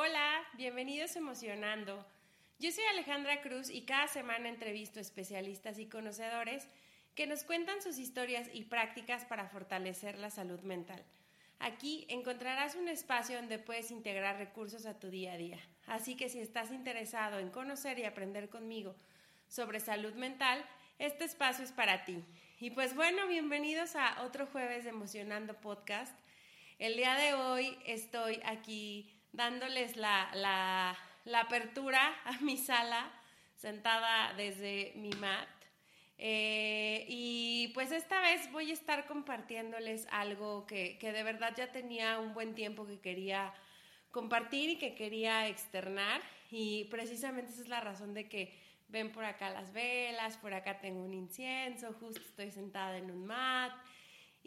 Hola, bienvenidos a Emocionando. Yo soy Alejandra Cruz y cada semana entrevisto especialistas y conocedores que nos cuentan sus historias y prácticas para fortalecer la salud mental. Aquí encontrarás un espacio donde puedes integrar recursos a tu día a día. Así que si estás interesado en conocer y aprender conmigo sobre salud mental, este espacio es para ti. Y pues bueno, bienvenidos a otro jueves Emocionando Podcast. El día de hoy estoy aquí dándoles la, la, apertura a mi sala, sentada desde mi mat. Eh, y pues esta vez voy a estar compartiéndoles algo que, que, de verdad ya tenía un buen tiempo que quería compartir y que quería externar. Y precisamente esa es la razón de que ven por acá las velas, por acá tengo un incienso, justo estoy sentada en un mat.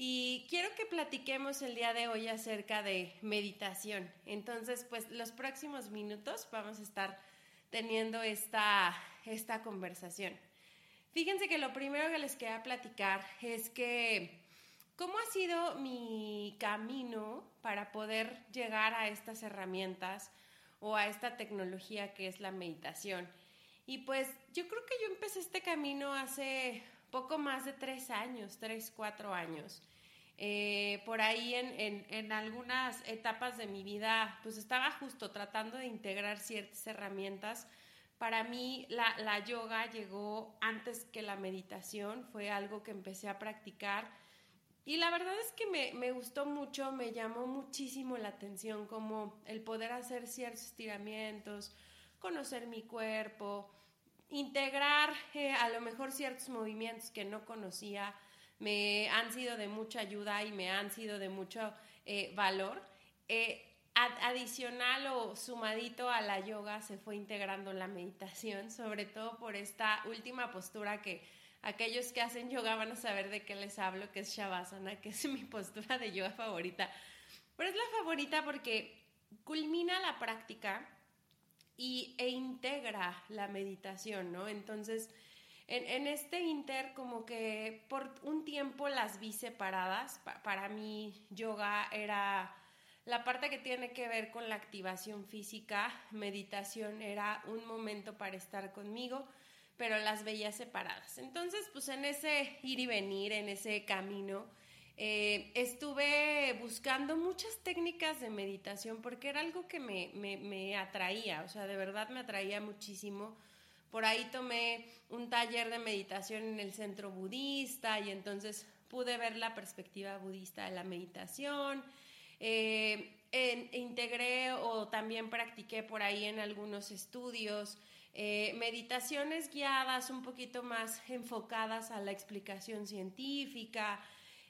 Y quiero que platiquemos el día de hoy acerca de meditación. Entonces, pues los próximos minutos vamos a estar teniendo esta, esta conversación. Fíjense que lo primero que les quería platicar es que cómo ha sido mi camino para poder llegar a estas herramientas o a esta tecnología que es la meditación. Y pues yo creo que yo empecé este camino hace poco más de tres años, tres, cuatro años. Eh, por ahí en, en, algunas etapas de mi vida, pues estaba justo tratando de integrar ciertas herramientas. Para mí la, la yoga llegó antes que la meditación, fue algo que empecé a practicar. Y la verdad es que me, me, gustó mucho, me llamó muchísimo la atención como el poder hacer ciertos estiramientos, conocer mi cuerpo, integrar eh, a lo mejor ciertos movimientos que no conocía, me han sido de mucha ayuda y me han sido de mucho eh, valor. Eh, adicional o sumadito a la yoga se fue integrando la meditación, sobre todo por esta última postura que aquellos que hacen yoga van a saber de qué les hablo, que es Shavasana, que es mi postura de yoga favorita. Pero es la favorita porque culmina la práctica y, e integra la meditación, ¿no? Entonces, en, este inter como que por un tiempo las vi separadas. para mí yoga era la parte que tiene que ver con la activación física, meditación era un momento para estar conmigo, pero las veía separadas. Entonces, pues en ese ir y venir, en ese camino, eh, estuve buscando muchas técnicas de meditación porque era algo que me, me, atraía, o sea, de verdad me atraía muchísimo. Por ahí tomé un taller de meditación en el centro budista y entonces pude ver la perspectiva budista de la meditación. Eh, integré o también practiqué por ahí en algunos estudios eh, meditaciones guiadas un poquito más enfocadas a la explicación científica,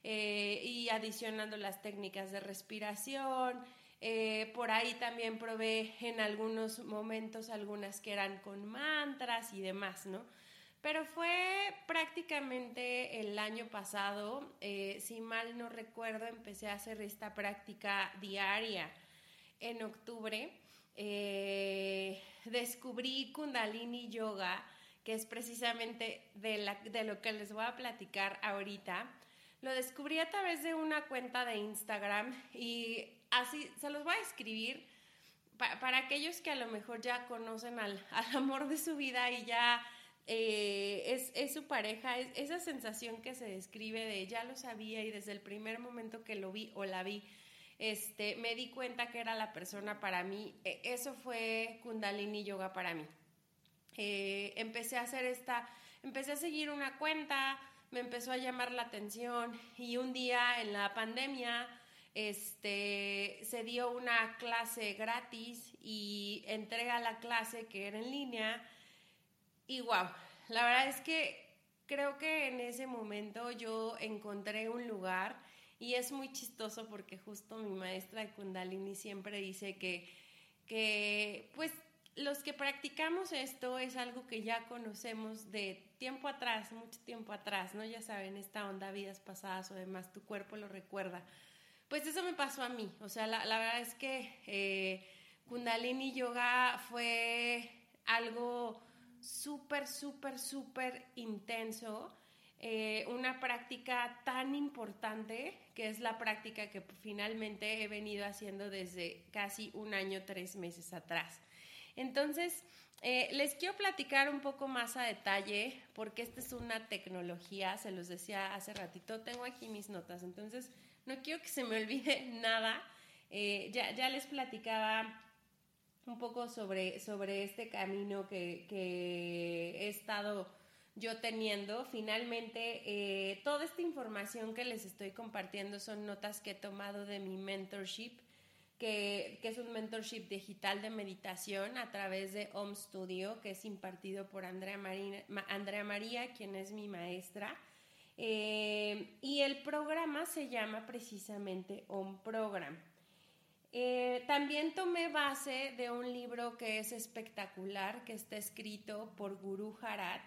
eh, y adicionando las técnicas de respiración. Eh, por ahí también probé en algunos momentos algunas que eran con mantras y demás, ¿no? Pero fue prácticamente el año pasado, eh, si mal no recuerdo, empecé a hacer esta práctica diaria. En octubre descubrí Kundalini Yoga, que es precisamente de, de lo que les voy a platicar ahorita. Lo descubrí a través de una cuenta de Instagram y así se los voy a escribir para aquellos que a lo mejor ya conocen al, amor de su vida y ya eh, es, su pareja, es, esa sensación que se describe de ya lo sabía y desde el primer momento que lo vi o la vi, este, me di cuenta que era la persona para mí. E, eso fue Kundalini Yoga para mí. Eh, empecé a hacer esta, empecé a seguir una cuenta, me empezó a llamar la atención y un día en la pandemia este, se dio una clase gratis y entré a la clase que era en línea y wow, la verdad es que creo que en ese momento yo encontré un lugar y es muy chistoso porque justo mi maestra de Kundalini siempre dice que, que pues los que practicamos esto es algo que ya conocemos de tiempo atrás, mucho tiempo atrás, ¿no? Ya saben, esta onda, vidas pasadas o demás, tu cuerpo lo recuerda. Pues eso me pasó a mí, o sea, la, verdad es que eh, Kundalini Yoga fue algo súper, súper, súper intenso. eh, una práctica tan importante que es la práctica que finalmente he venido haciendo desde casi un año, tres meses atrás. Entonces, eh, les quiero platicar un poco más a detalle porque esta es una tecnología, se los decía hace ratito, tengo aquí mis notas, entonces no quiero que se me olvide nada. Eh, ya, ya les platicaba un poco sobre, sobre este camino que, que he estado yo teniendo. Finalmente, eh, toda esta información que les estoy compartiendo son notas que he tomado de mi mentorship, que, es un mentorship digital de meditación a través de Home Studio, que es impartido por Andrea, Andrea María, quien es mi maestra. Eh, y programa se llama precisamente Home Program. Eh, también tomé base de un libro que es espectacular, que está escrito por Guru Harat,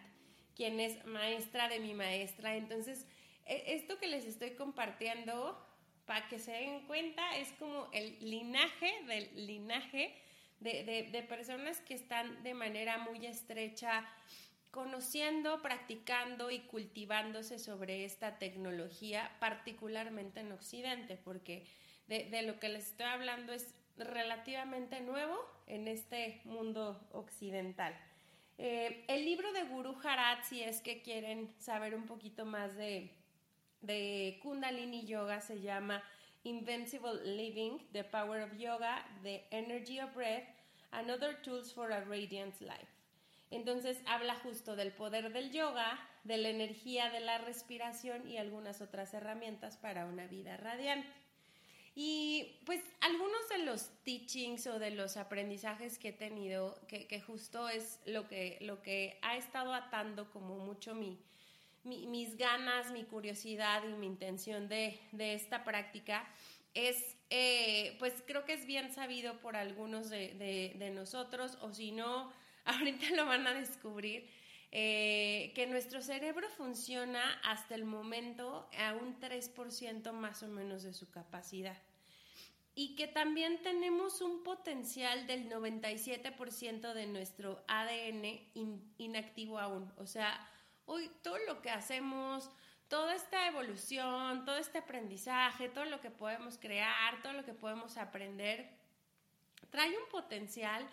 quien es maestra de mi maestra. Entonces, e, esto que les estoy compartiendo, para que se den cuenta, es como el linaje del linaje de, personas que están de manera muy estrecha conociendo, practicando y cultivándose sobre esta tecnología, particularmente en Occidente, porque de, lo que les estoy hablando es relativamente nuevo en este mundo occidental. Eh, el libro de Guru Harat, si es que quieren saber un poquito más de, de Kundalini Yoga, se llama Invincible Living, The Power of Yoga, The Energy of Breath, and Other Tools for a Radiant Life. Entonces habla justo del poder del yoga, de la energía de la respiración y algunas otras herramientas para una vida radiante. Y pues algunos de los teachings o de los aprendizajes que he tenido, que, justo es lo que, lo que ha estado atando como mucho mi, mis ganas, mi curiosidad y mi intención de, esta práctica, es, eh, pues creo que es bien sabido por algunos de, nosotros, o si no, ahorita lo van a descubrir, eh, que nuestro cerebro funciona hasta el momento a un 3% más o menos de su capacidad. Y que también tenemos un potencial del 97% de nuestro ADN inactivo aún. O sea, hoy todo lo que hacemos, toda esta evolución, todo este aprendizaje, todo lo que podemos crear, todo lo que podemos aprender, trae un potencial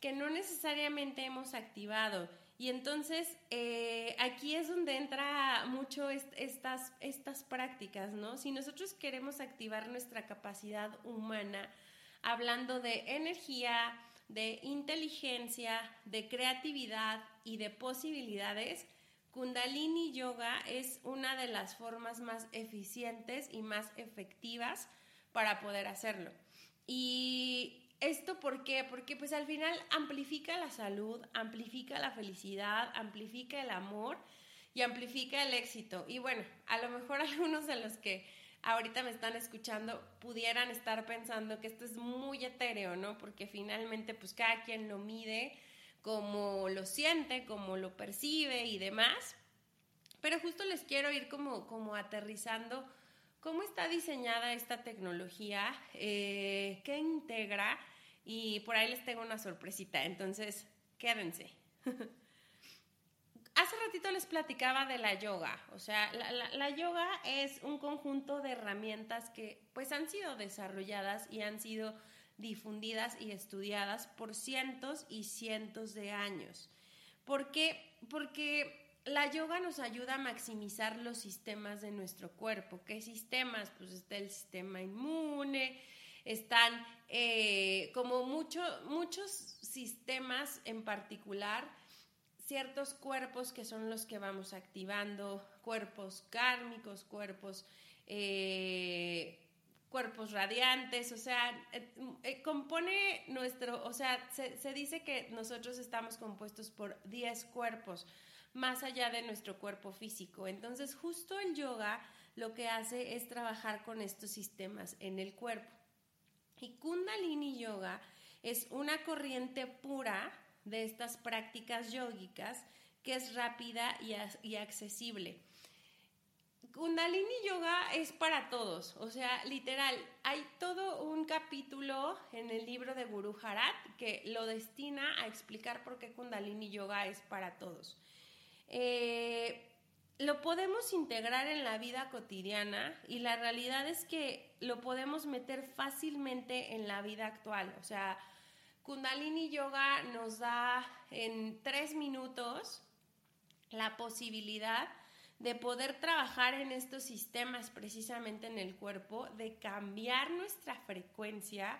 que no necesariamente hemos activado y entonces eh, aquí es donde entra mucho estas, estas prácticas, ¿no? Si nosotros queremos activar nuestra capacidad humana, hablando de energía, de inteligencia, de creatividad y de posibilidades, Kundalini Yoga es una de las formas más eficientes y más efectivas para poder hacerlo. Y ¿Esto por qué? Porque pues al final amplifica la salud, amplifica la felicidad, amplifica el amor y amplifica el éxito. Y bueno, a lo mejor algunos de los que ahorita me están escuchando pudieran estar pensando que esto es muy etéreo, ¿no? Porque finalmente pues cada quien lo mide como lo siente, como lo percibe y demás. Pero justo les quiero ir como, como aterrizando cómo está diseñada esta tecnología, eh, qué integra y por ahí les tengo una sorpresita, entonces quédense. Hace ratito les platicaba de la yoga, o sea, la, yoga es un conjunto de herramientas que pues han sido desarrolladas y han sido difundidas y estudiadas por cientos y cientos de años. ¿Por qué? Porque la yoga nos ayuda a maximizar los sistemas de nuestro cuerpo. ¿Qué sistemas? Pues está el sistema inmune, están eh, como muchos sistemas en particular, ciertos cuerpos que son los que vamos activando, cuerpos kármicos, cuerpos... Eh, cuerpos radiantes, o sea, eh, compone nuestro, o sea, se, se, dice que nosotros estamos compuestos por 10 cuerpos más allá de nuestro cuerpo físico. Entonces, justo el yoga lo que hace es trabajar con estos sistemas en el cuerpo. Y Kundalini Yoga es una corriente pura de estas prácticas yógicas que es rápida y, accesible. Kundalini Yoga es para todos, o sea, literal, hay todo un capítulo en el libro de Guru Harat que lo destina a explicar por qué Kundalini Yoga es para todos. Eh, lo podemos integrar en la vida cotidiana y la realidad es que lo podemos meter fácilmente en la vida actual. O sea, Kundalini Yoga nos da en tres minutos la posibilidad de poder trabajar en estos sistemas precisamente en el cuerpo, de cambiar nuestra frecuencia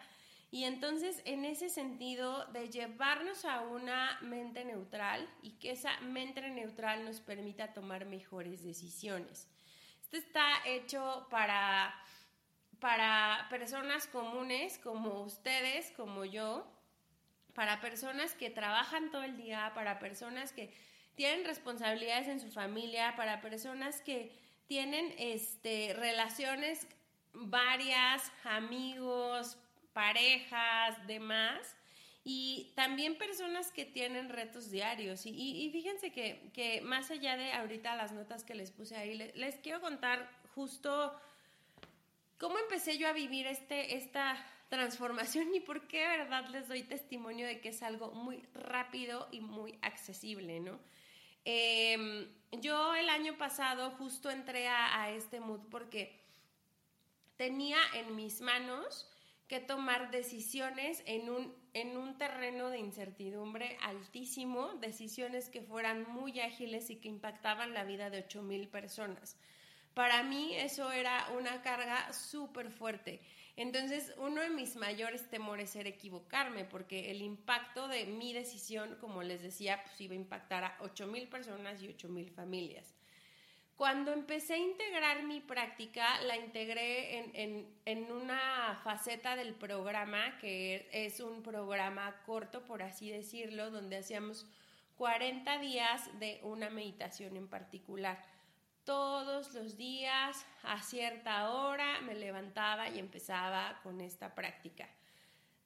y entonces en ese sentido de llevarnos a una mente neutral y que esa mente neutral nos permita tomar mejores decisiones. Esto está hecho para, para personas comunes como ustedes, como yo, para personas que trabajan todo el día, para personas que tienen responsabilidades en su familia, para personas que tienen este, relaciones varias, amigos, parejas, demás, y también personas que tienen retos diarios. Y, fíjense que, más allá de ahorita las notas que les puse ahí, les, quiero contar justo cómo empecé yo a vivir este, esta transformación y por qué, verdad, les doy testimonio de que es algo muy rápido y muy accesible, ¿no? Em, yo el año pasado justo entré a, este mood porque tenía en mis manos que tomar decisiones en un, en un terreno de incertidumbre altísimo, decisiones que fueran muy ágiles y que impactaban la vida de 8 mil personas. Para mí eso era una carga súper fuerte. Entonces, uno de mis mayores temores era equivocarme, porque el impacto de mi decisión, como les decía, pues iba a impactar a 8 mil personas y 8 mil familias. Cuando empecé a integrar mi práctica, la integré en, en, en, una faceta del programa, que es un programa corto, por así decirlo, donde hacíamos 40 días de una meditación en particular todos los días a cierta hora me levantaba y empezaba con esta práctica.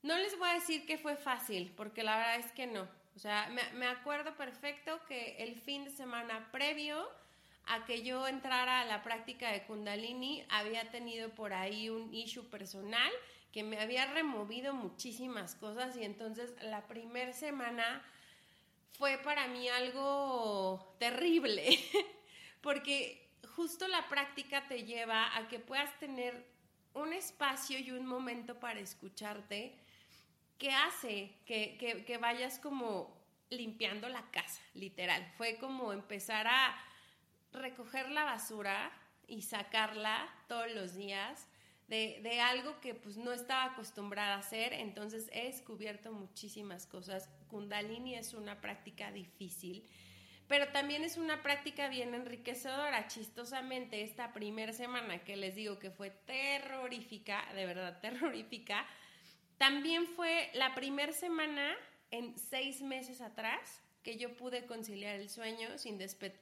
No les voy a decir que fue fácil, porque la verdad es que no. O sea, me, acuerdo perfecto que el fin de semana previo a que yo entrara a la práctica de Kundalini, había tenido por ahí un issue personal que me había removido muchísimas cosas y entonces la primera semana fue para mí algo terrible. porque justo la práctica te lleva a que puedas tener un espacio y un momento para escucharte que hace que, que, vayas como limpiando la casa, literal. Fue como empezar a recoger la basura y sacarla todos los días de, de, algo que pues no estaba acostumbrada a hacer, entonces he descubierto muchísimas cosas. Kundalini es una práctica difícil pero también es una práctica bien enriquecedora. Chistosamente, esta primera semana que les digo que fue terrorífica, de verdad terrorífica, también fue la primera semana en seis meses atrás que yo pude conciliar el sueño sin,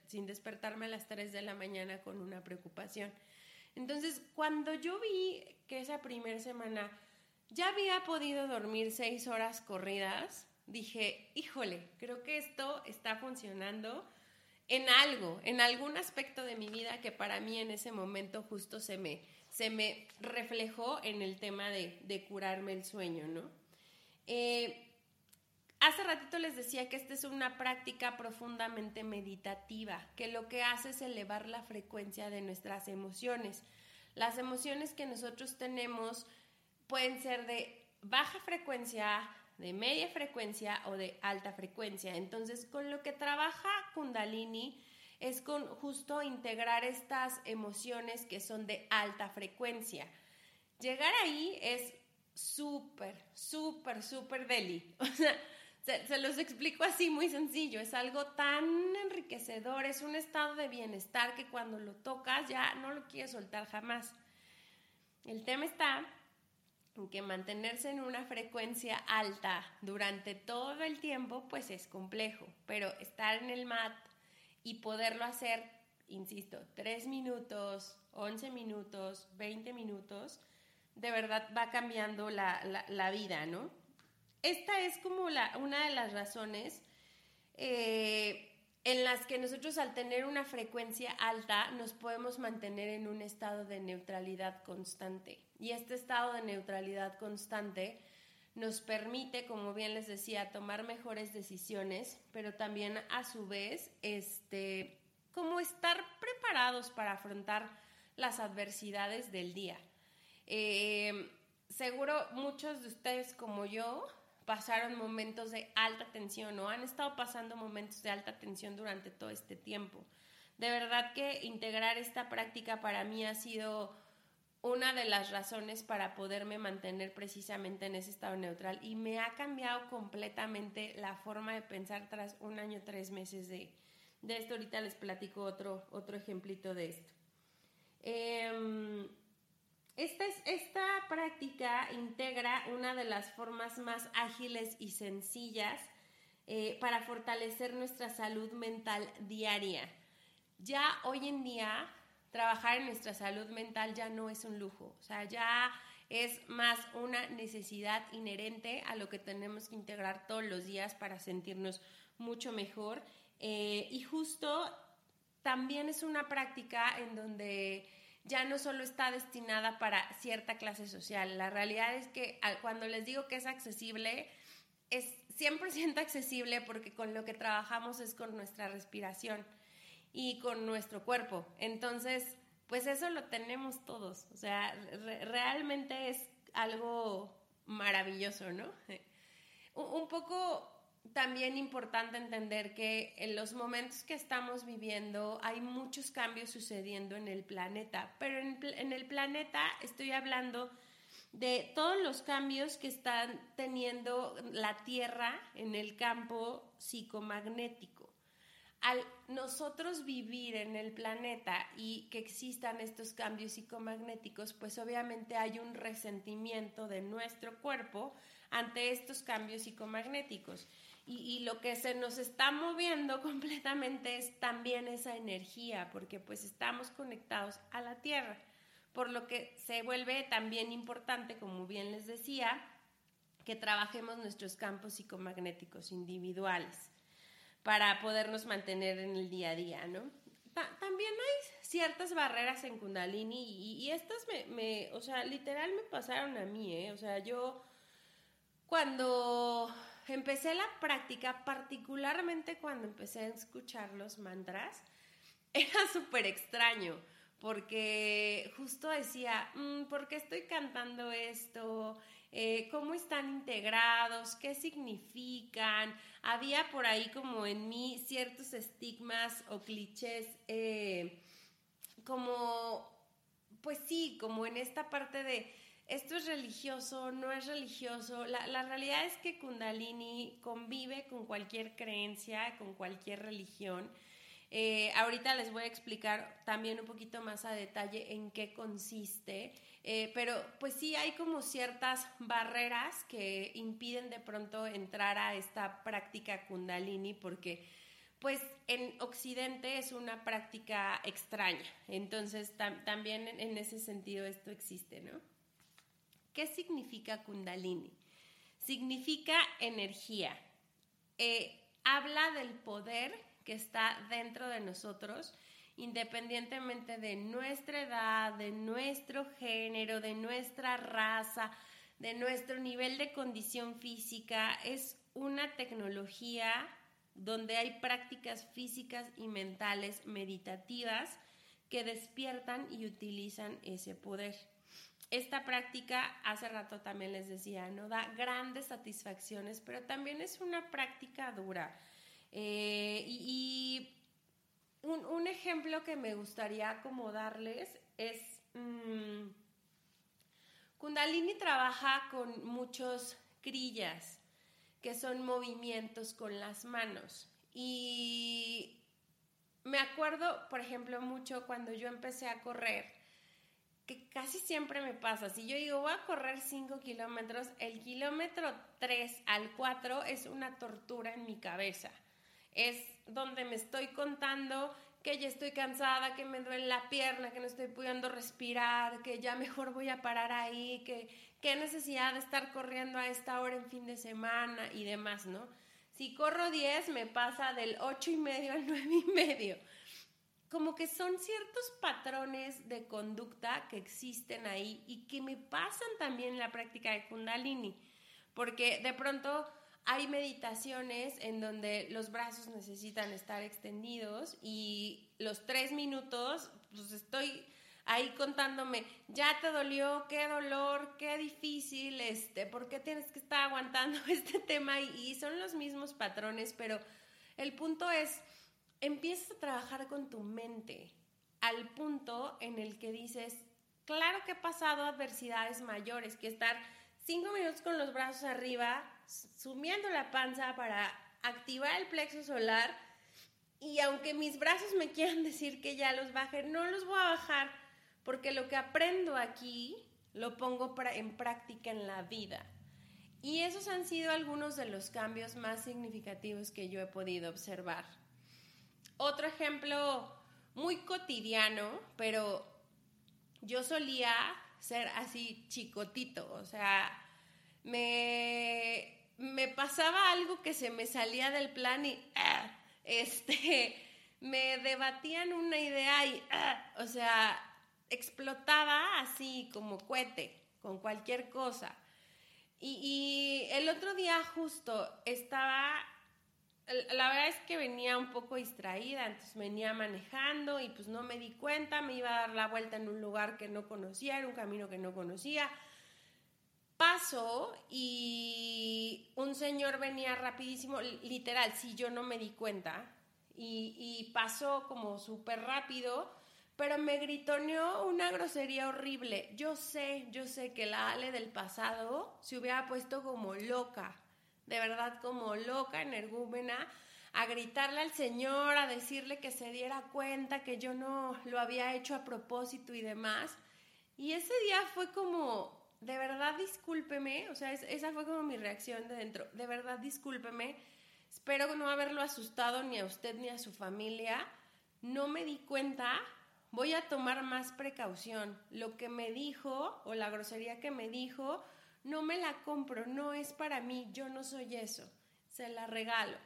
sin despertarme a las 3 de la mañana con una preocupación. Entonces, cuando yo vi que esa primera semana ya había podido dormir seis horas corridas, dije, híjole, creo que esto está funcionando en algo, en algún aspecto de mi vida que para mí en ese momento justo se me, se me reflejó en el tema de, curarme el sueño, ¿no? Eh, hace ratito les decía que esta es una práctica profundamente meditativa, que lo que hace es elevar la frecuencia de nuestras emociones. Las emociones que nosotros tenemos pueden ser de baja frecuencia, de media frecuencia o de alta frecuencia. Entonces, con lo que trabaja Kundalini es con justo integrar estas emociones que son de alta frecuencia. Llegar ahí es súper, súper, súper deli. O sea, se, los explico así muy sencillo. Es algo tan enriquecedor, es un estado de bienestar que cuando lo tocas ya no lo quieres soltar jamás. El tema está que mantenerse en una frecuencia alta durante todo el tiempo pues es complejo, pero estar en el mat y poderlo hacer, insisto, 3 minutos, 11 minutos, 20 minutos, de verdad va cambiando la, vida, ¿no? Esta es como la, una de las razones eh, en las que nosotros al tener una frecuencia alta nos podemos mantener en un estado de neutralidad constante. Y este estado de neutralidad constante nos permite, como bien les decía, tomar mejores decisiones, pero también a su vez este, como estar preparados para afrontar las adversidades del día. Eh, seguro muchos de ustedes como yo pasaron momentos de alta tensión o han estado pasando momentos de alta tensión durante todo este tiempo. De verdad que integrar esta práctica para mí ha sido una de las razones para poderme mantener precisamente en ese estado neutral y me ha cambiado completamente la forma de pensar tras un año, tres meses de, esto. Ahorita les platico otro, otro ejemplito de esto. Em, esta, esta práctica integra una de las formas más ágiles y sencillas eh, para fortalecer nuestra salud mental diaria. Ya hoy en día trabajar en nuestra salud mental ya no es un lujo, o sea, ya es más una necesidad inherente a lo que tenemos que integrar todos los días para sentirnos mucho mejor. Eh, y justo también es una práctica en donde ya no solo está destinada para cierta clase social. La realidad es que cuando les digo que es accesible, es 100% accesible porque con lo que trabajamos es con nuestra respiración y con nuestro cuerpo. Entonces, pues eso lo tenemos todos. O sea, realmente es algo maravilloso, ¿no? Un poco también importante entender que en los momentos que estamos viviendo hay muchos cambios sucediendo en el planeta, pero en, en el planeta estoy hablando de todos los cambios que están teniendo la Tierra en el campo psicomagnético al nosotros vivir en el planeta y que existan estos cambios psicomagnéticos, pues obviamente hay un resentimiento de nuestro cuerpo ante estos cambios psicomagnéticos. Y, lo que se nos está moviendo completamente es también esa energía, porque pues estamos conectados a la Tierra, por lo que se vuelve también importante, como bien les decía, que trabajemos nuestros campos psicomagnéticos individuales para podernos mantener en el día a día, ¿no? también hay ciertas barreras en Kundalini y, estas me, me, o sea, literal me pasaron a mí, ¿eh? O sea, yo cuando empecé la práctica, particularmente cuando empecé a escuchar los mantras, era súper extraño porque justo decía, mm, ¿por qué estoy cantando esto? Eh, cómo están integrados, qué significan. Había por ahí como en mí ciertos estigmas o clichés, eh, como, pues sí, como en esta parte de esto es religioso, no es religioso. La, realidad es que Kundalini convive con cualquier creencia, con cualquier religión. Eh, ahorita les voy a explicar también un poquito más a detalle en qué consiste, eh, pero pues sí hay como ciertas barreras que impiden de pronto entrar a esta práctica kundalini porque pues en Occidente es una práctica extraña, entonces también en ese sentido esto existe, ¿no? ¿Qué significa kundalini? Significa energía. Eh, habla del poder que está dentro de nosotros, independientemente de nuestra edad, de nuestro género, de nuestra raza, de nuestro nivel de condición física. Es una tecnología donde hay prácticas físicas y mentales meditativas que despiertan y utilizan ese poder. Esta práctica, hace rato también les decía, no da grandes satisfacciones, pero también es una práctica dura. Eh, y, un, ejemplo que me gustaría como darles es, mm, Kundalini trabaja con muchos crillas, que son movimientos con las manos. Y me acuerdo, por ejemplo, mucho cuando yo empecé a correr, que casi siempre me pasa, si yo digo voy a correr 5 kilómetros, el kilómetro 3 al 4 es una tortura en mi cabeza es donde me estoy contando que ya estoy cansada, que me duele la pierna, que no estoy pudiendo respirar, que ya mejor voy a parar ahí, que qué necesidad de estar corriendo a esta hora en fin de semana y demás, ¿no? Si corro 10 me pasa del 8 y medio al 9 y medio. Como que son ciertos patrones de conducta que existen ahí y que me pasan también en la práctica de Kundalini, porque de pronto hay meditaciones en donde los brazos necesitan estar extendidos y los tres minutos, pues estoy ahí contándome, ya te dolió, qué dolor, qué difícil, este, por qué tienes que estar aguantando este tema y, son los mismos patrones, pero el punto es, empiezas a trabajar con tu mente al punto en el que dices, claro que he pasado adversidades mayores, que estar cinco minutos con los brazos arriba, sumiendo la panza para activar el plexo solar, y aunque mis brazos me quieran decir que ya los baje, no los voy a bajar porque lo que aprendo aquí lo pongo en práctica en la vida. Y esos han sido algunos de los cambios más significativos que yo he podido observar. Otro ejemplo muy cotidiano, pero yo solía ser así chicotito, o sea, me, me pasaba algo que se me salía del plan y ah, este, me debatían una idea y, ah, o sea, explotaba así como cohete, con cualquier cosa. Y, el otro día justo estaba, la verdad es que venía un poco distraída, entonces venía manejando y pues no me di cuenta, me iba a dar la vuelta en un lugar que no conocía, era un camino que no conocía. Paso y un señor venía rapidísimo, literal, si yo no me di cuenta, y, y pasó como súper rápido pero me gritoneó una grosería horrible. Yo sé, yo sé que la Ale del pasado se hubiera puesto como loca, de verdad como loca, energúmena, a gritarle al Señor, a decirle que se diera cuenta que yo no lo había hecho a propósito y demás. Y ese día fue como, de verdad discúlpeme, o sea, esa fue como mi reacción de dentro, de verdad discúlpeme, espero no haberlo asustado ni a usted ni a su familia, no me di cuenta voy a tomar más precaución. Lo que me dijo o la grosería que me dijo, no me la compro, no es para mí, yo no soy eso. Se la regalo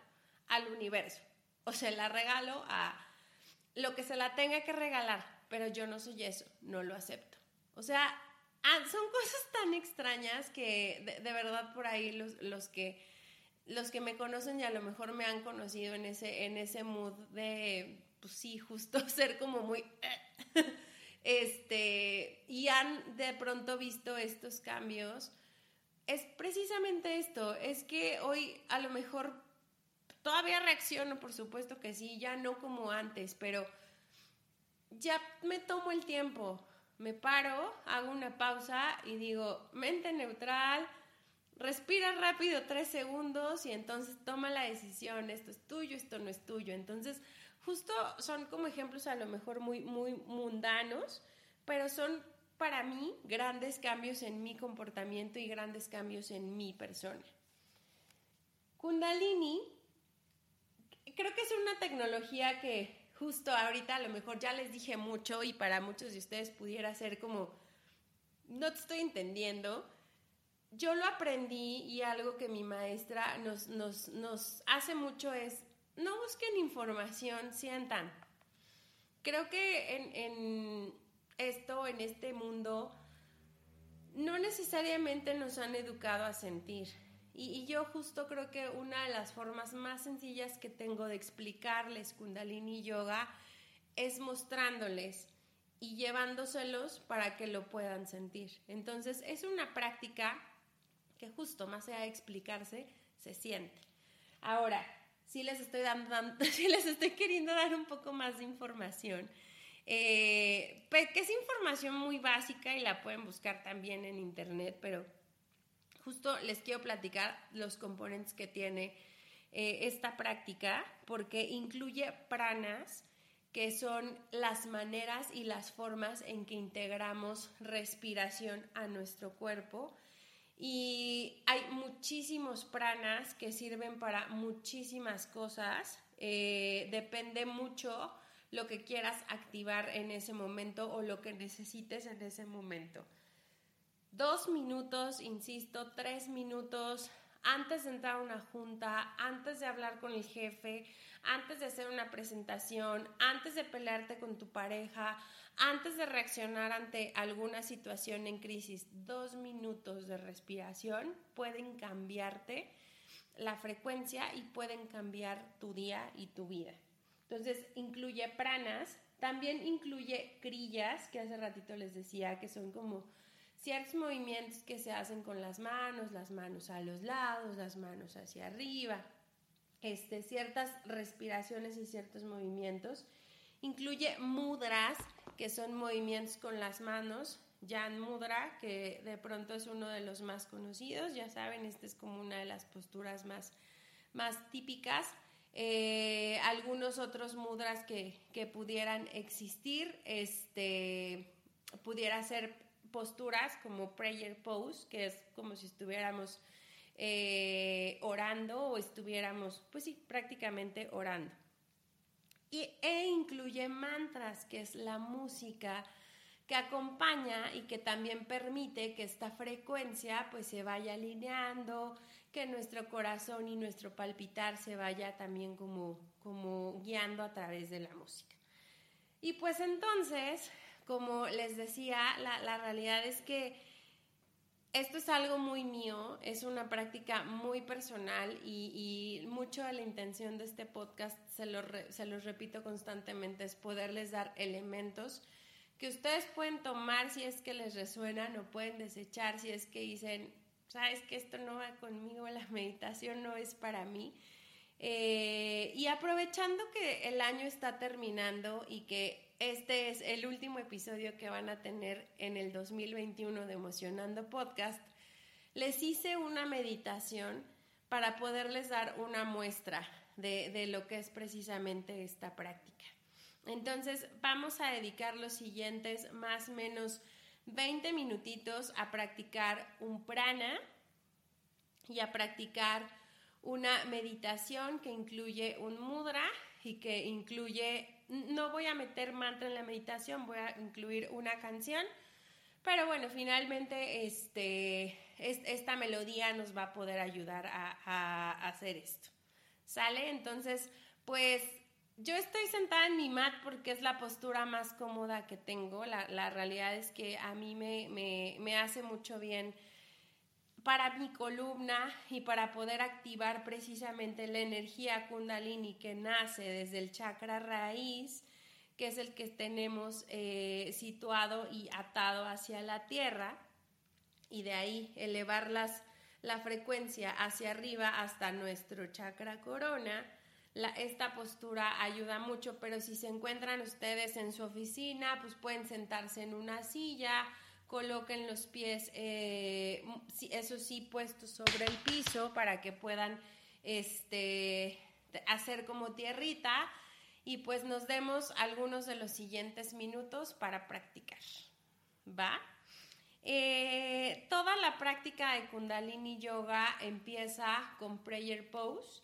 al universo o se la regalo a lo que se la tenga que regalar, pero yo no soy eso, no lo acepto. O sea, ah, son cosas tan extrañas que de, verdad por ahí los, los, que los que me conocen y a lo mejor me han conocido en ese, en ese mood de pues sí, justo ser como muy... este, y han de pronto visto estos cambios, es precisamente esto, es que hoy a lo mejor todavía reacciono, por supuesto que sí, ya no como antes, pero ya me tomo el tiempo, me paro, hago una pausa y digo, mente neutral, respira rápido tres segundos y entonces toma la decisión, esto es tuyo, esto no es tuyo. Entonces, justo son como ejemplos a lo mejor muy, muy mundanos, pero son para mí grandes cambios en mi comportamiento y grandes cambios en mi persona. Kundalini, creo que es una tecnología que justo ahorita a lo mejor ya les dije mucho y para muchos de ustedes pudiera ser como, no te estoy entendiendo. Yo lo aprendí y algo que mi maestra nos, nos, nos hace mucho es no busquen información, sientan. Creo que en, esto, en este mundo, no necesariamente nos han educado a sentir. Y, yo justo creo que una de las formas más sencillas que tengo de explicarles Kundalini Yoga es mostrándoles y llevándoselos para que lo puedan sentir. Entonces es una práctica que justo más allá de explicarse, se siente. Ahora, sí les estoy dando, les estoy queriendo dar un poco más de información. Eh, que es información muy básica y la pueden buscar también en internet, pero justo les quiero platicar los componentes que tiene eh, esta práctica, porque incluye pranas, que son las maneras y las formas en que integramos respiración a nuestro cuerpo y hay muchísimos pranas que sirven para muchísimas cosas. Eh, depende mucho lo que quieras activar en ese momento o lo que necesites en ese momento. Dos minutos, insisto, tres minutos antes de entrar a una junta, antes de hablar con el jefe, antes de hacer una presentación, antes de pelearte con tu pareja, antes de reaccionar ante alguna situación en crisis. Dos minutos de respiración pueden cambiarte la frecuencia y pueden cambiar tu día y tu vida. Entonces, incluye pranas, también incluye crillas, que hace ratito les decía que son como ciertos movimientos que se hacen con las manos, las manos a los lados, las manos hacia arriba, este, ciertas respiraciones y ciertos movimientos. Incluye mudras, que son movimientos con las manos. Jan Mudra, que de pronto es uno de los más conocidos, ya saben, esta es como una de las posturas más, más típicas. Eh, algunos otros mudras que, que, pudieran existir, este, pudiera ser posturas como prayer pose, que es como si estuviéramos eh, orando o estuviéramos, pues sí, prácticamente orando. Y, e incluye mantras, que es la música que acompaña y que también permite que esta frecuencia pues se vaya alineando, que nuestro corazón y nuestro palpitar se vaya también como, como guiando a través de la música. Y pues entonces, como les decía, la, la realidad es que esto es algo muy mío, es una práctica muy personal y, mucho de la intención de este podcast, se, se los repito constantemente, es poderles dar elementos que ustedes pueden tomar si es que les resuenan o pueden desechar si es que dicen, sabes que esto no va conmigo, la meditación no es para mí. Eh, y aprovechando que el año está terminando y que este es el último episodio que van a tener en el 2021 de Emocionando Podcast. Les hice una meditación para poderles dar una muestra de, lo que es precisamente esta práctica. Entonces vamos a dedicar los siguientes más o menos 20 minutitos a practicar un prana y a practicar una meditación que incluye un mudra y que incluye no voy a meter mantra en la meditación, voy a incluir una canción, pero bueno, finalmente este, esta melodía nos va a poder ayudar a, hacer esto. ¿Sale? Entonces, pues yo estoy sentada en mi mat porque es la postura más cómoda que tengo. La, realidad es que a mí me, me hace mucho bien para mi columna y para poder activar precisamente la energía kundalini que nace desde el chakra raíz, que es el que tenemos eh, situado y atado hacia la tierra, y de ahí elevar la frecuencia hacia arriba hasta nuestro chakra corona. Esta postura ayuda mucho, pero si se encuentran ustedes en su oficina, pues pueden sentarse en una silla, coloquen los pies, eh, eso sí, puestos sobre el piso para que puedan este, hacer como tierrita y pues nos demos algunos de los siguientes minutos para practicar. ¿Va? Eh, toda la práctica de Kundalini Yoga empieza con Prayer Pose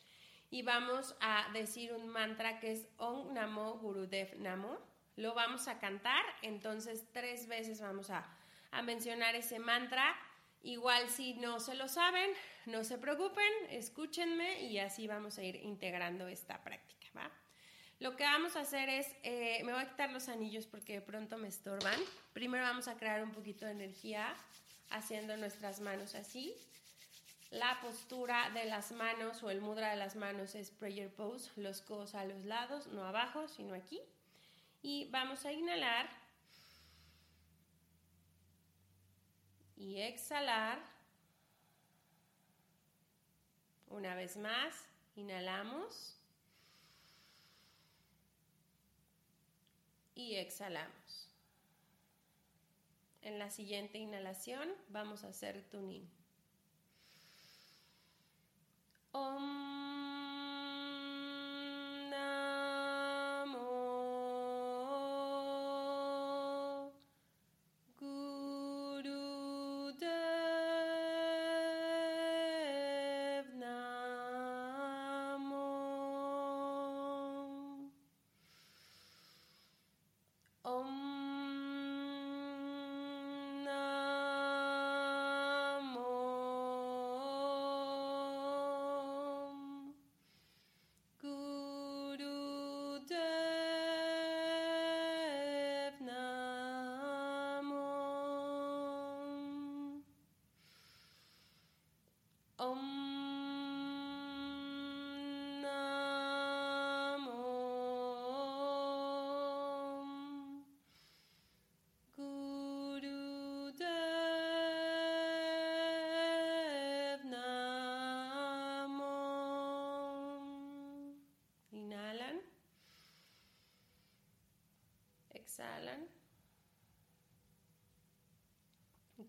y vamos a decir un mantra que es Om Namo Gurudev Namo. Lo vamos a cantar, entonces tres veces vamos a a mencionar ese mantra. Igual si no se lo saben, no se preocupen, escúchenme y así vamos a ir integrando esta práctica. ¿va? Lo que vamos a hacer es, eh, me voy a quitar los anillos porque de pronto me estorban. Primero vamos a crear un poquito de energía haciendo nuestras manos así. La postura de las manos o el mudra de las manos es prayer pose, los codos a los lados, no abajo, sino aquí. Y vamos a inhalar y exhalar. Una vez más, inhalamos y exhalamos. En la siguiente inhalación vamos a hacer tuning. Om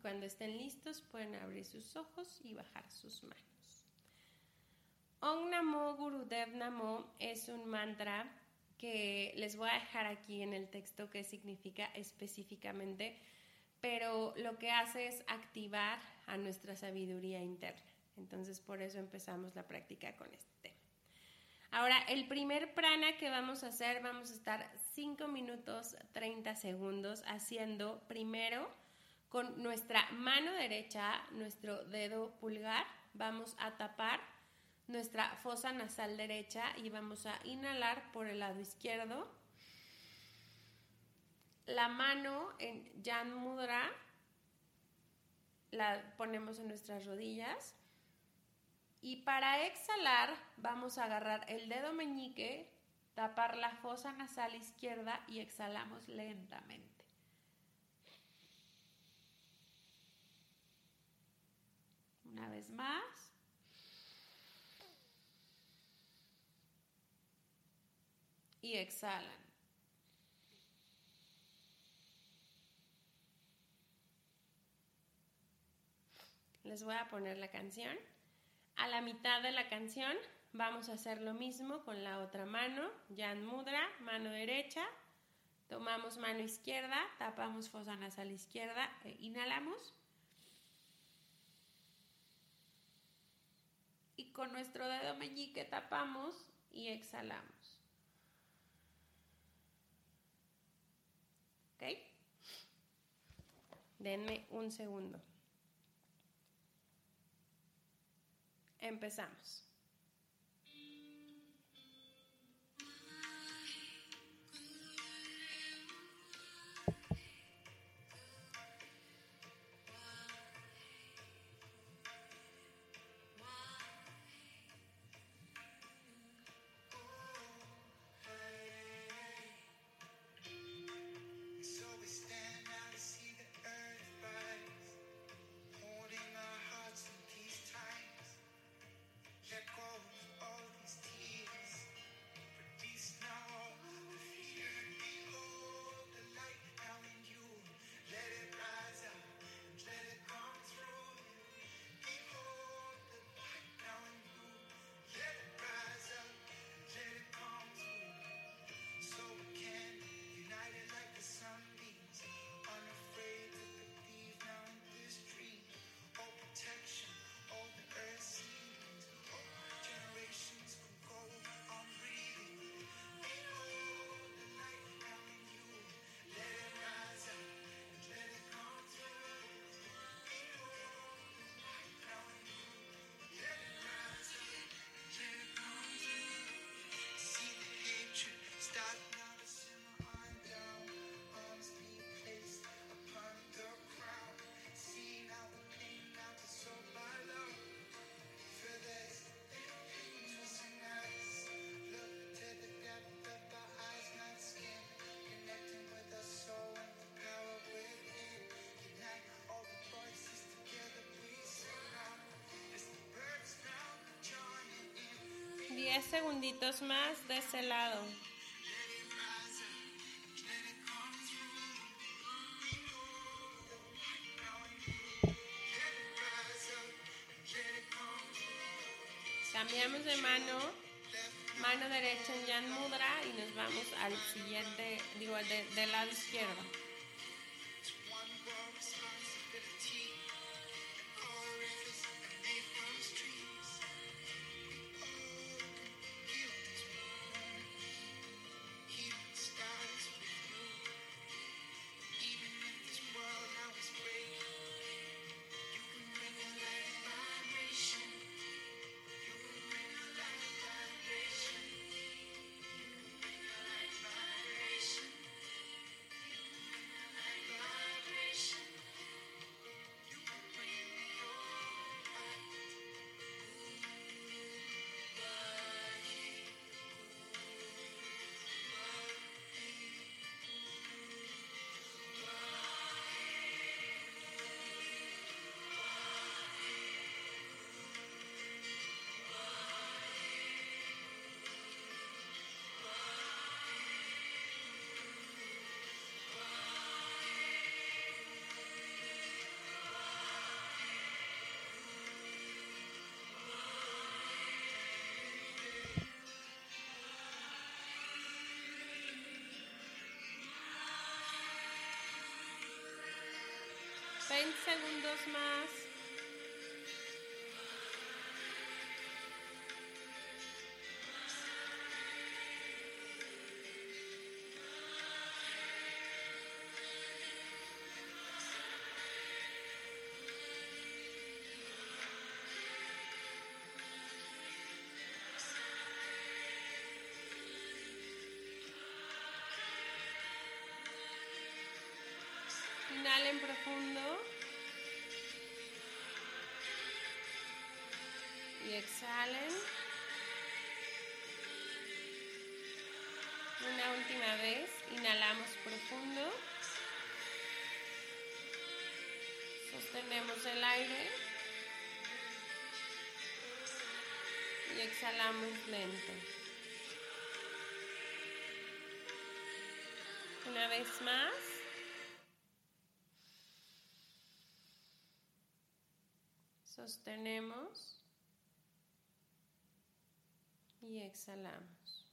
cuando estén listos pueden abrir sus ojos y bajar sus manos. Om Namo Gurudev Namo es un mantra que les voy a dejar aquí en el texto qué significa específicamente, pero lo que hace es activar a nuestra sabiduría interna. Entonces por eso empezamos la práctica con este tema. Ahora, el primer prana que vamos a hacer, vamos a estar 5 minutos 30 segundos haciendo primero con nuestra mano derecha, nuestro dedo pulgar, vamos a tapar nuestra fosa nasal derecha y vamos a inhalar por el lado izquierdo. La mano en Jan Mudra la ponemos en nuestras rodillas. Y para exhalar vamos a agarrar el dedo meñique, tapar la fosa nasal izquierda y exhalamos lentamente. Una vez más. Y exhalan. Les voy a poner la canción. A la mitad de la canción vamos a hacer lo mismo con la otra mano. Jan Mudra, mano derecha. Tomamos mano izquierda, tapamos fosa nasal izquierda, e inhalamos. Y con nuestro dedo meñique tapamos y exhalamos. ¿Ok? Denme un segundo. Empezamos. Segunditos más de ese lado. Cambiamos de mano, mano derecha en Yan Mudra y nos vamos al siguiente, digo, del lado izquierdo. 20 segundos más. Inhalen profundo. Y exhalen. Una última vez. Inhalamos profundo. Sostenemos el aire. Y exhalamos lento. Una vez más. Sostenemos y exhalamos.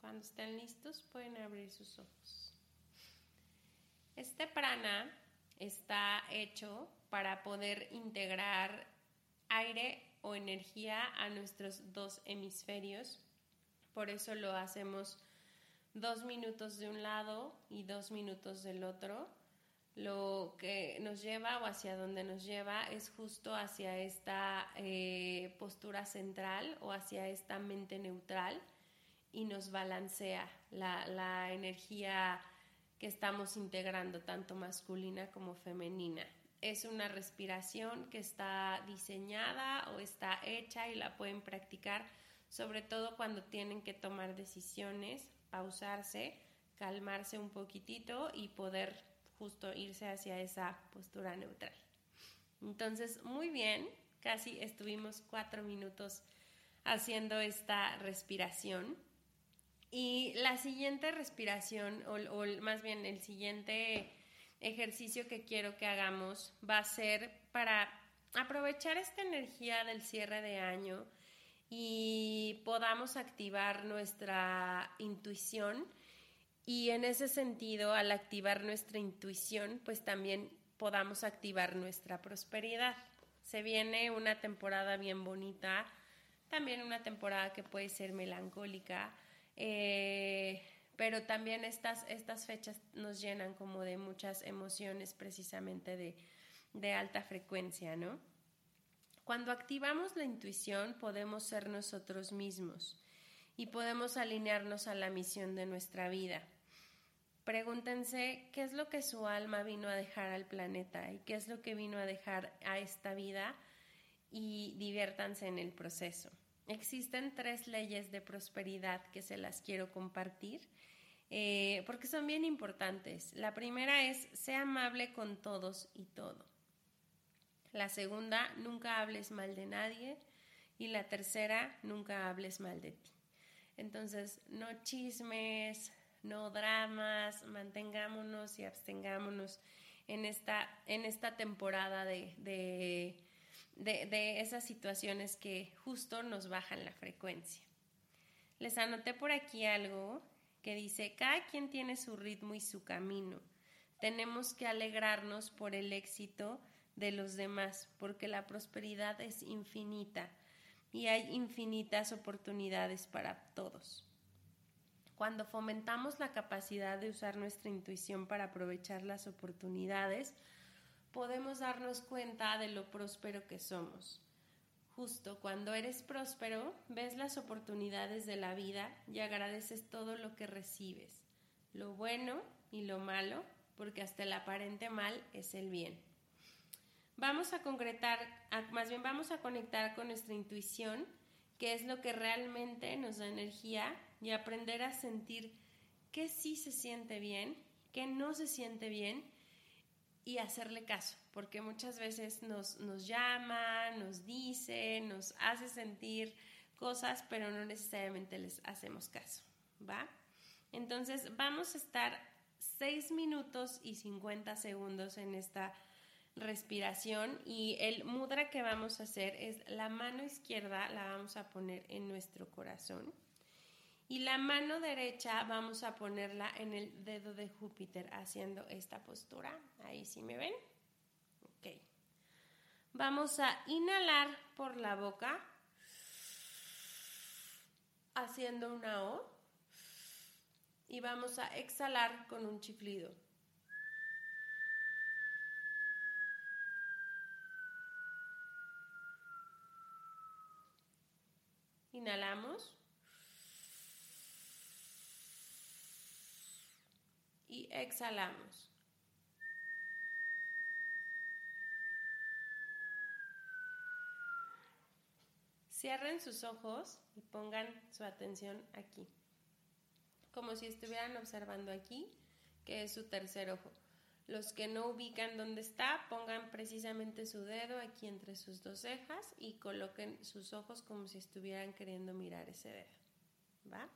Cuando estén listos pueden abrir sus ojos. Este prana está hecho para poder integrar aire o energía a nuestros dos hemisferios. Por eso lo hacemos dos minutos de un lado y dos minutos del otro lo que nos lleva o hacia donde nos lleva es justo hacia esta eh, postura central o hacia esta mente neutral y nos balancea la, la energía que estamos integrando, tanto masculina como femenina. Es una respiración que está diseñada o está hecha y la pueden practicar, sobre todo cuando tienen que tomar decisiones, pausarse, calmarse un poquitito y poder justo irse hacia esa postura neutral. Entonces, muy bien, casi estuvimos cuatro minutos haciendo esta respiración. Y la siguiente respiración, o, más bien el siguiente ejercicio que quiero que hagamos, va a ser para aprovechar esta energía del cierre de año y podamos activar nuestra intuición y en ese sentido, al activar nuestra intuición, pues también podamos activar nuestra prosperidad. Se viene una temporada bien bonita, también una temporada que puede ser melancólica, eh, pero también estas, estas fechas nos llenan como de muchas emociones precisamente de, de alta frecuencia, ¿no? Cuando activamos la intuición podemos ser nosotros mismos y podemos alinearnos a la misión de nuestra vida. Pregúntense qué es lo que su alma vino a dejar al planeta y qué es lo que vino a dejar a esta vida y diviértanse en el proceso. Existen tres leyes de prosperidad que se las quiero compartir eh, porque son bien importantes. La primera es, sea amable con todos y todo. La segunda, nunca hables mal de nadie. Y la tercera, nunca hables mal de ti. Entonces, no chismes, no dramas, mantengámonos y abstengámonos en esta, en esta temporada de, de, de, esas situaciones que justo nos bajan la frecuencia. Les anoté por aquí algo que dice, cada quien tiene su ritmo y su camino. Tenemos que alegrarnos por el éxito de los demás, porque la prosperidad es infinita y hay infinitas oportunidades para todos. Cuando fomentamos la capacidad de usar nuestra intuición para aprovechar las oportunidades, podemos darnos cuenta de lo próspero que somos. Justo cuando eres próspero, ves las oportunidades de la vida y agradeces todo lo que recibes, lo bueno y lo malo, porque hasta el aparente mal es el bien. Vamos a concretar, más bien vamos a conectar con nuestra intuición, que es lo que realmente nos da energía y aprender a sentir qué sí se siente bien, qué no se siente bien y hacerle caso, porque muchas veces nos, nos llama, nos dice, nos hace sentir cosas, pero no necesariamente les hacemos caso, ¿va? Entonces vamos a estar 6 minutos y 50 segundos en esta respiración y el mudra que vamos a hacer es la mano izquierda la vamos a poner en nuestro corazón y la mano derecha vamos a ponerla en el dedo de Júpiter haciendo esta postura. Ahí sí me ven. Ok. Vamos a inhalar por la boca haciendo una O y vamos a exhalar con un chiflido. Inhalamos. Y exhalamos. Cierren sus ojos y pongan su atención aquí, como si estuvieran observando aquí, que es su tercer ojo. Los que no ubican dónde está, pongan precisamente su dedo aquí entre sus dos cejas y coloquen sus ojos como si estuvieran queriendo mirar ese dedo. ¿Va?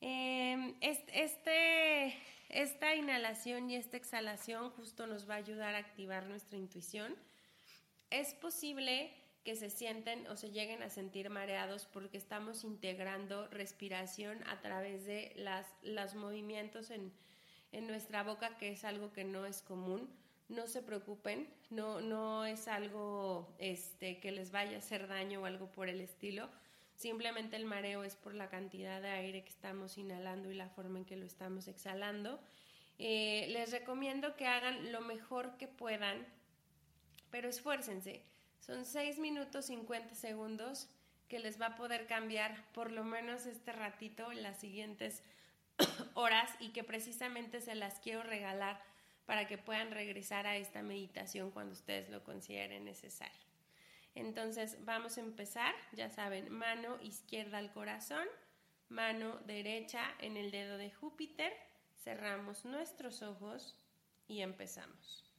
Em, este, esta inhalación y esta exhalación justo nos va a ayudar a activar nuestra intuición. Es posible que se sienten o se lleguen a sentir mareados porque estamos integrando respiración a través de las, los movimientos en, en nuestra boca, que es algo que no es común. No se preocupen, no, no es algo este, que les vaya a hacer daño o algo por el estilo. Simplemente el mareo es por la cantidad de aire que estamos inhalando y la forma en que lo estamos exhalando. Eh, les recomiendo que hagan lo mejor que puedan, pero esfuércense. Son 6 minutos 50 segundos que les va a poder cambiar por lo menos este ratito las siguientes horas y que precisamente se las quiero regalar para que puedan regresar a esta meditación cuando ustedes lo consideren necesario. Entonces vamos a empezar, ya saben, mano izquierda al corazón, mano derecha en el dedo de Júpiter, cerramos nuestros ojos y empezamos.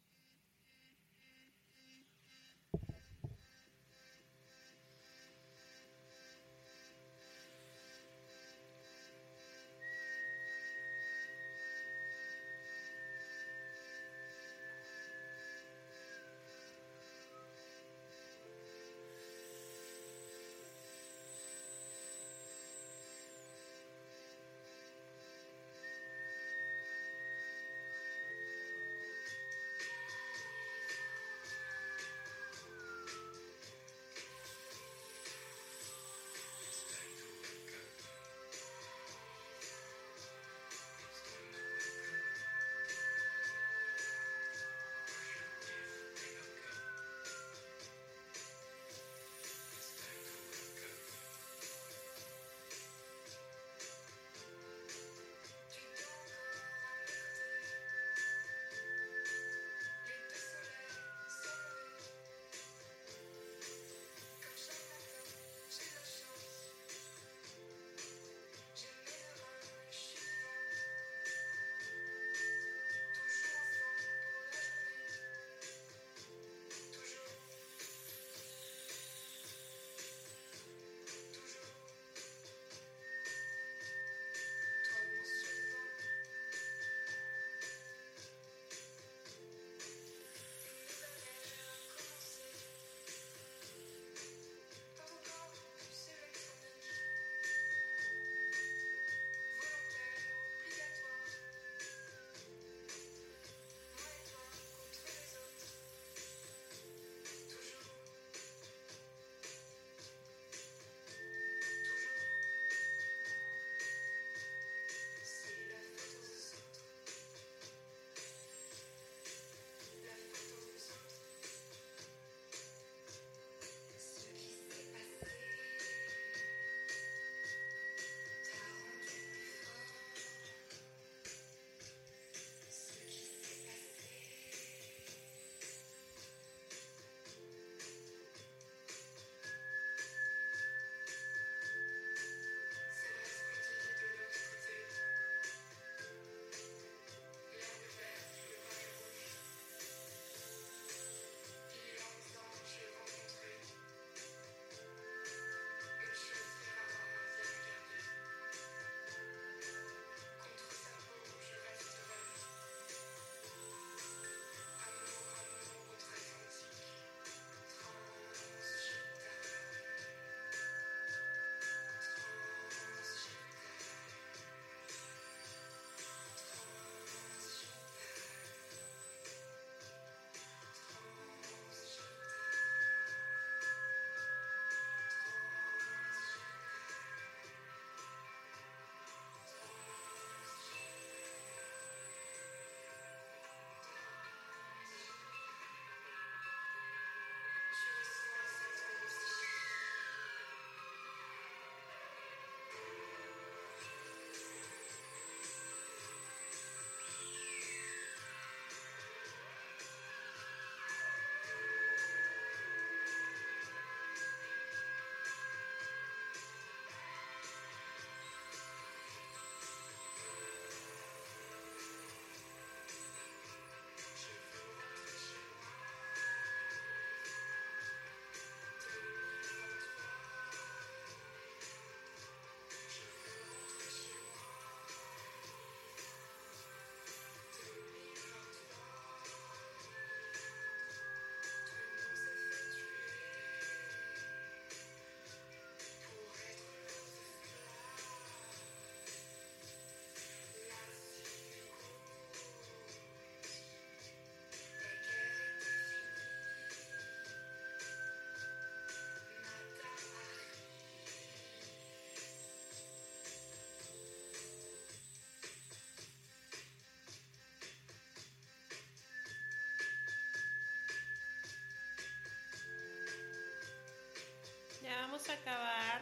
Vamos a acabar.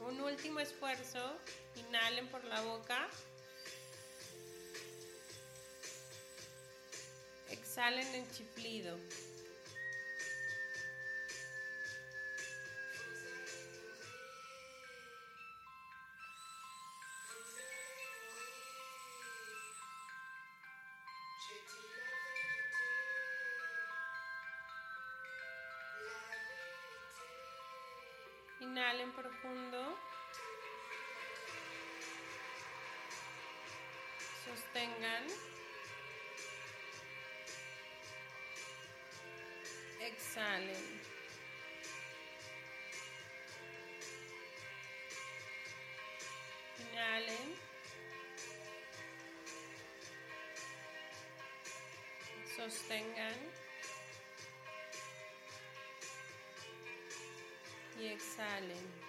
Un último esfuerzo. Inhalen por la boca. Exhalen el chiflido. Profundo. Sostengan. Exhalen. Inhalen. Sostengan. y exhalen.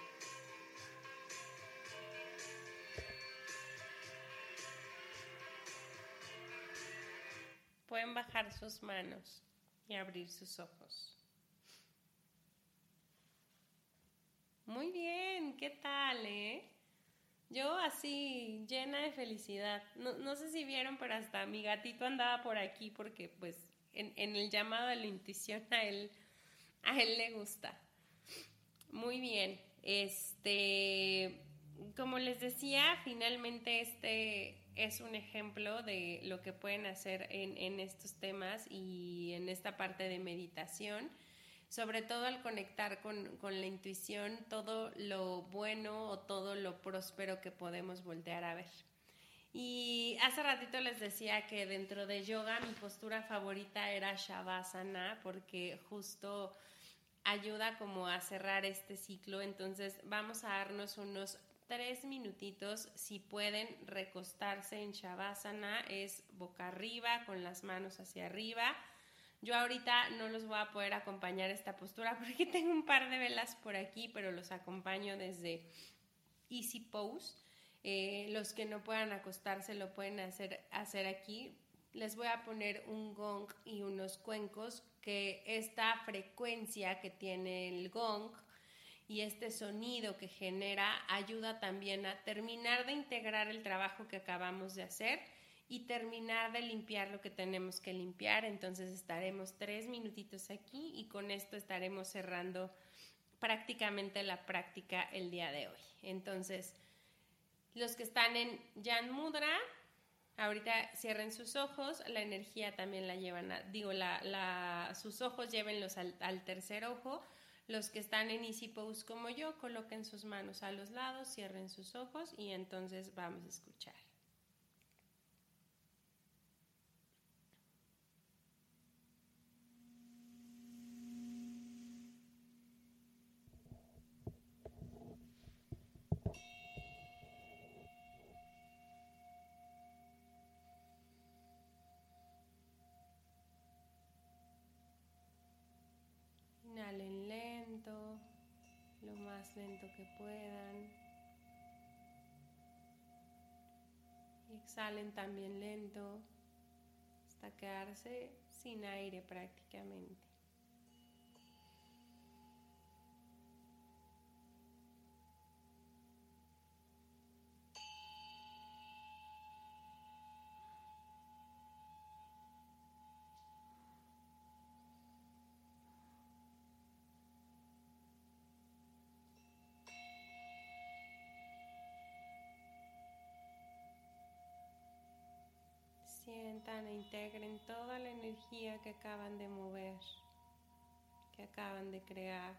Bajar sus manos y abrir sus ojos. Muy bien, ¿qué tal, eh? Yo así, llena de felicidad. No, sé si vieron, pero hasta mi gatito andaba por aquí porque pues en, en el llamado de la intuición a él, a él le gusta. Muy bien. Este, como les decía, finalmente este es un ejemplo de lo que pueden hacer en, estos temas y en esta parte de meditación, sobre todo al conectar con, con, la intuición, todo lo bueno o todo lo próspero que podemos voltear a ver. Y hace ratito les decía que dentro de yoga mi postura favorita era Shavasana porque justo ayuda como a cerrar este ciclo. Entonces vamos a darnos unos tres minutitos. Si pueden recostarse en Shavasana, es boca arriba, con las manos hacia arriba. Yo ahorita no los voy a poder acompañar esta postura porque tengo un par de velas por aquí, pero los acompaño desde Easy Pose. Eh, los que no puedan acostarse lo pueden hacer, hacer aquí. Les voy a poner un gong y unos cuencos que esta frecuencia que tiene el gong y este sonido que genera ayuda también a terminar de integrar el trabajo que acabamos de hacer y terminar de limpiar lo que tenemos que limpiar. Entonces estaremos tres minutitos aquí y con esto estaremos cerrando prácticamente la práctica el día de hoy. Entonces, los que están en Jan Mudra, Ahorita cierren sus ojos, la energía también la llevan, a, digo, la, sus ojos llévenlos al, al, tercer ojo. Los que están en Easy Pose como yo, coloquen sus manos a los lados, cierren sus ojos y entonces vamos a escuchar. Lento que puedan. Exhalen también lento hasta quedarse sin aire prácticamente. Sientan e integren toda la energía que acaban de mover, que acaban de crear.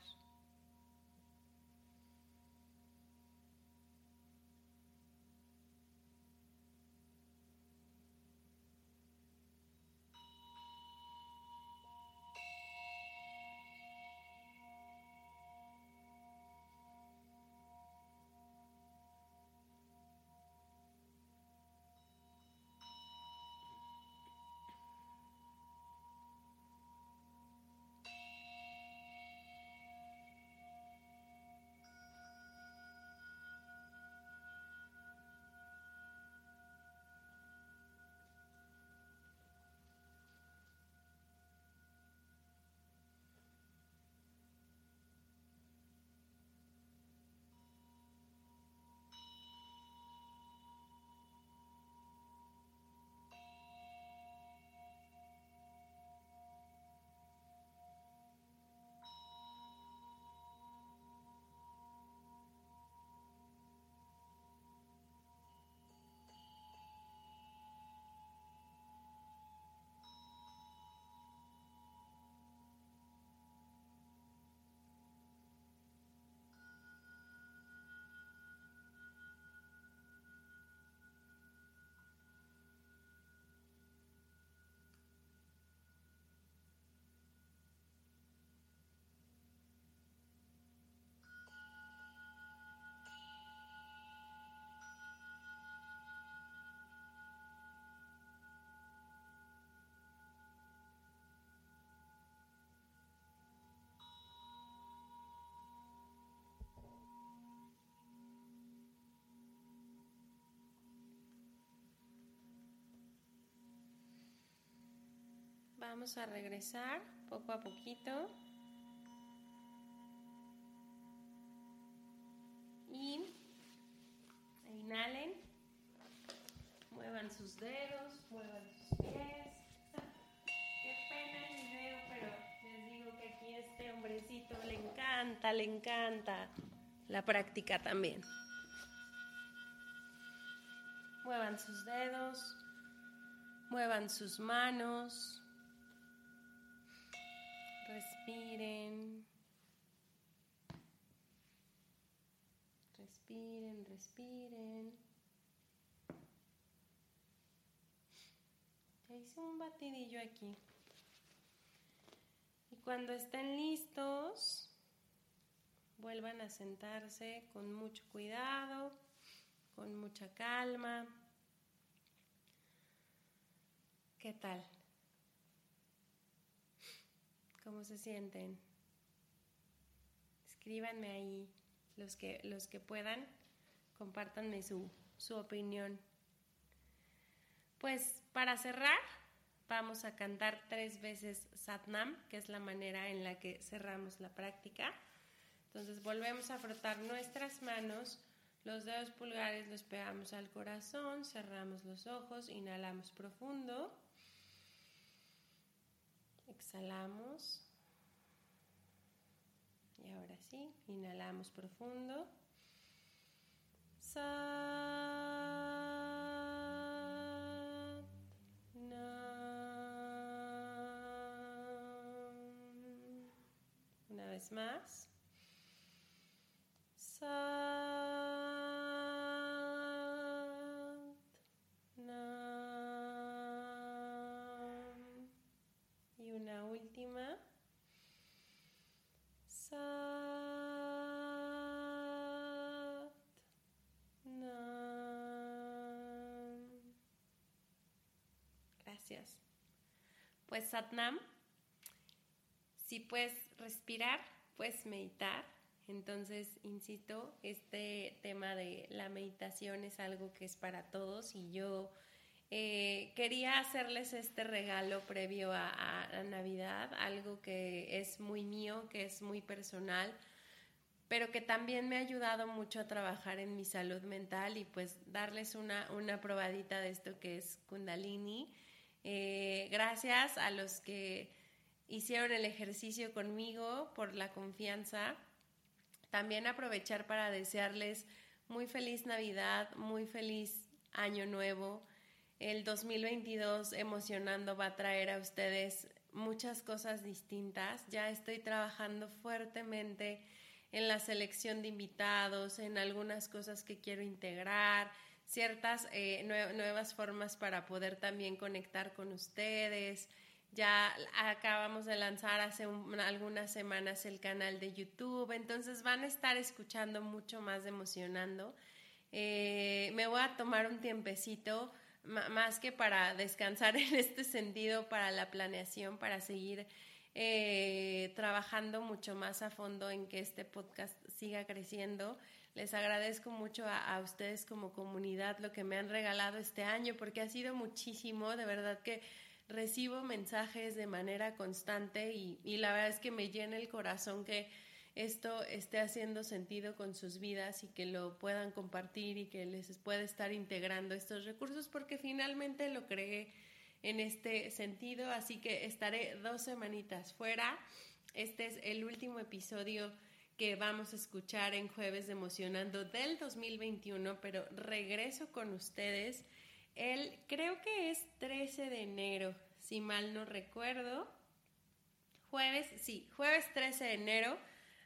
Vamos a regresar poco a poquito. Y inhalen, muevan sus dedos, muevan sus pies. Qué pena el video, pero les digo que aquí este hombrecito le encanta, le encanta la práctica también. Muevan sus dedos, muevan sus manos, respiren. Respiren, respiren. Hice un batidillo aquí. Y cuando estén listos, vuelvan a sentarse con mucho cuidado, con mucha calma. ¿Qué tal? ¿Cómo se sienten? Escríbanme ahí los que, los que puedan, compártanme su, su opinión. Pues para cerrar, vamos a cantar tres veces Satnam, que es la manera en la que cerramos la práctica. Entonces volvemos a frotar nuestras manos, los dedos pulgares los pegamos al corazón, cerramos los ojos, inhalamos profundo, exhalamos. Y ahora sí, inhalamos profundo. Una vez más una última. Gracias. Pues Satnam, si puedes respirar, puedes meditar. Entonces, insisto, este tema de la meditación es algo que es para todos y yo eh, quería hacerles este regalo previo a, a, Navidad, algo que es muy mío, que es muy personal, pero que también me ha ayudado mucho a trabajar en mi salud mental y pues darles una, una probadita de esto que es Kundalini. Eh, gracias a los que hicieron el ejercicio conmigo por la confianza. También aprovechar para desearles muy feliz Navidad, muy feliz Año Nuevo el 2022 emocionando va a traer a ustedes muchas cosas distintas. Ya estoy trabajando fuertemente en la selección de invitados, en algunas cosas que quiero integrar, ciertas eh, nuevas formas para poder también conectar con ustedes. Ya acabamos de lanzar hace algunas semanas el canal de YouTube, entonces van a estar escuchando mucho más emocionando. Eh, me voy a tomar un tiempecito más que para descansar en este sentido, para la planeación, para seguir eh, trabajando mucho más a fondo en que este podcast siga creciendo. Les agradezco mucho a, ustedes como comunidad lo que me han regalado este año, porque ha sido muchísimo, de verdad que recibo mensajes de manera constante y, y la verdad es que me llena el corazón que esto esté haciendo sentido con sus vidas y que lo puedan compartir y que les pueda estar integrando estos recursos porque finalmente lo creé en este sentido, así que estaré dos semanitas fuera. Este es el último episodio que vamos a escuchar en Jueves Emocionando del 2021, pero regreso con ustedes el, creo que es 13 de enero, si mal no recuerdo. Jueves, sí, jueves 13 de enero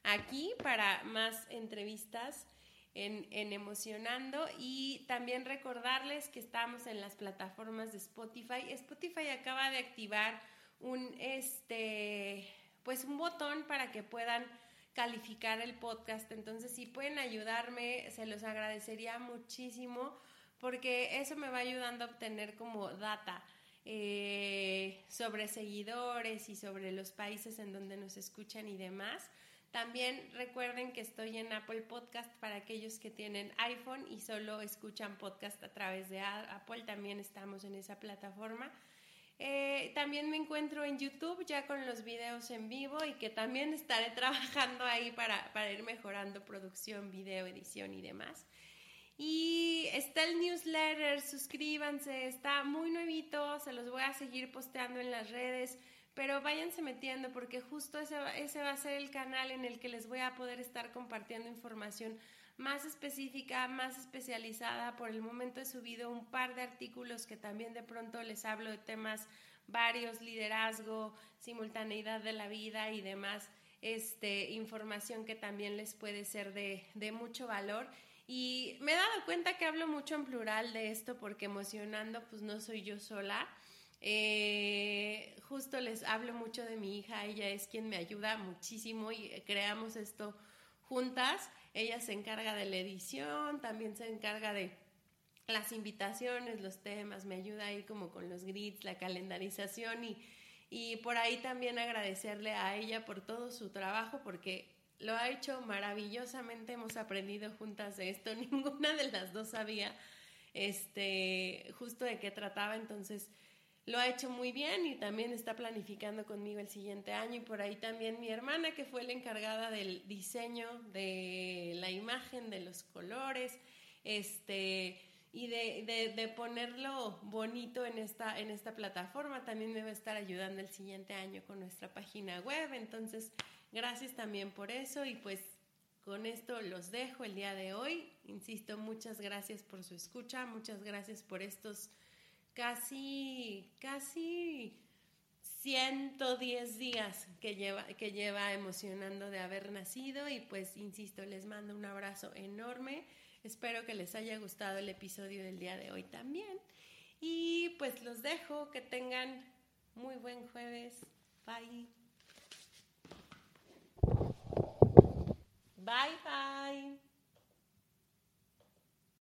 aquí para más entrevistas en, Emocionando y también recordarles que estamos en las plataformas de Spotify. Spotify acaba de activar un este pues un botón para que puedan calificar el podcast. Entonces, si pueden ayudarme, se los agradecería muchísimo porque eso me va ayudando a obtener como data eh, sobre seguidores y sobre los países en donde nos escuchan y demás. También recuerden que estoy en Apple Podcast para aquellos que tienen iPhone y solo escuchan podcast a través de Apple. También estamos en esa plataforma. Eh, también me encuentro en YouTube ya con los videos en vivo y que también estaré trabajando ahí para, para ir mejorando producción, video, edición y demás. Y está el newsletter, suscríbanse, está muy nuevito, se los voy a seguir posteando en las redes, pero váyanse metiendo porque justo ese, ese va a ser el canal en el que les voy a poder estar compartiendo información más específica, más especializada. Por el momento he subido un par de artículos que también de pronto les hablo de temas varios, liderazgo, simultaneidad de la vida y demás, este, información que también les puede ser de, de mucho valor. Y me he dado cuenta que hablo mucho en plural de esto porque emocionando pues no soy yo sola. Eh, justo les hablo mucho de mi hija, ella es quien me ayuda muchísimo y creamos esto juntas. Ella se encarga de la edición, también se encarga de las invitaciones, los temas, me ayuda ahí como con los grids, la calendarización y, y por ahí también agradecerle a ella por todo su trabajo porque lo ha hecho maravillosamente, hemos aprendido juntas de esto, ninguna de las dos sabía este, justo de qué trataba, entonces lo ha hecho muy bien y también está planificando conmigo el siguiente año y por ahí también mi hermana que fue la encargada del diseño de la imagen, de los colores, este y de, de, ponerlo bonito en esta, en esta plataforma. También me va a estar ayudando el siguiente año con nuestra página web. Entonces, Gracias también por eso y pues con esto los dejo el día de hoy. Insisto, muchas gracias por su escucha, muchas gracias por estos casi, casi 110 días que lleva, que lleva emocionando de haber nacido y pues insisto, les mando un abrazo enorme. Espero que les haya gustado el episodio del día de hoy también. Y pues los dejo, que tengan muy buen jueves. Bye. Bye bye.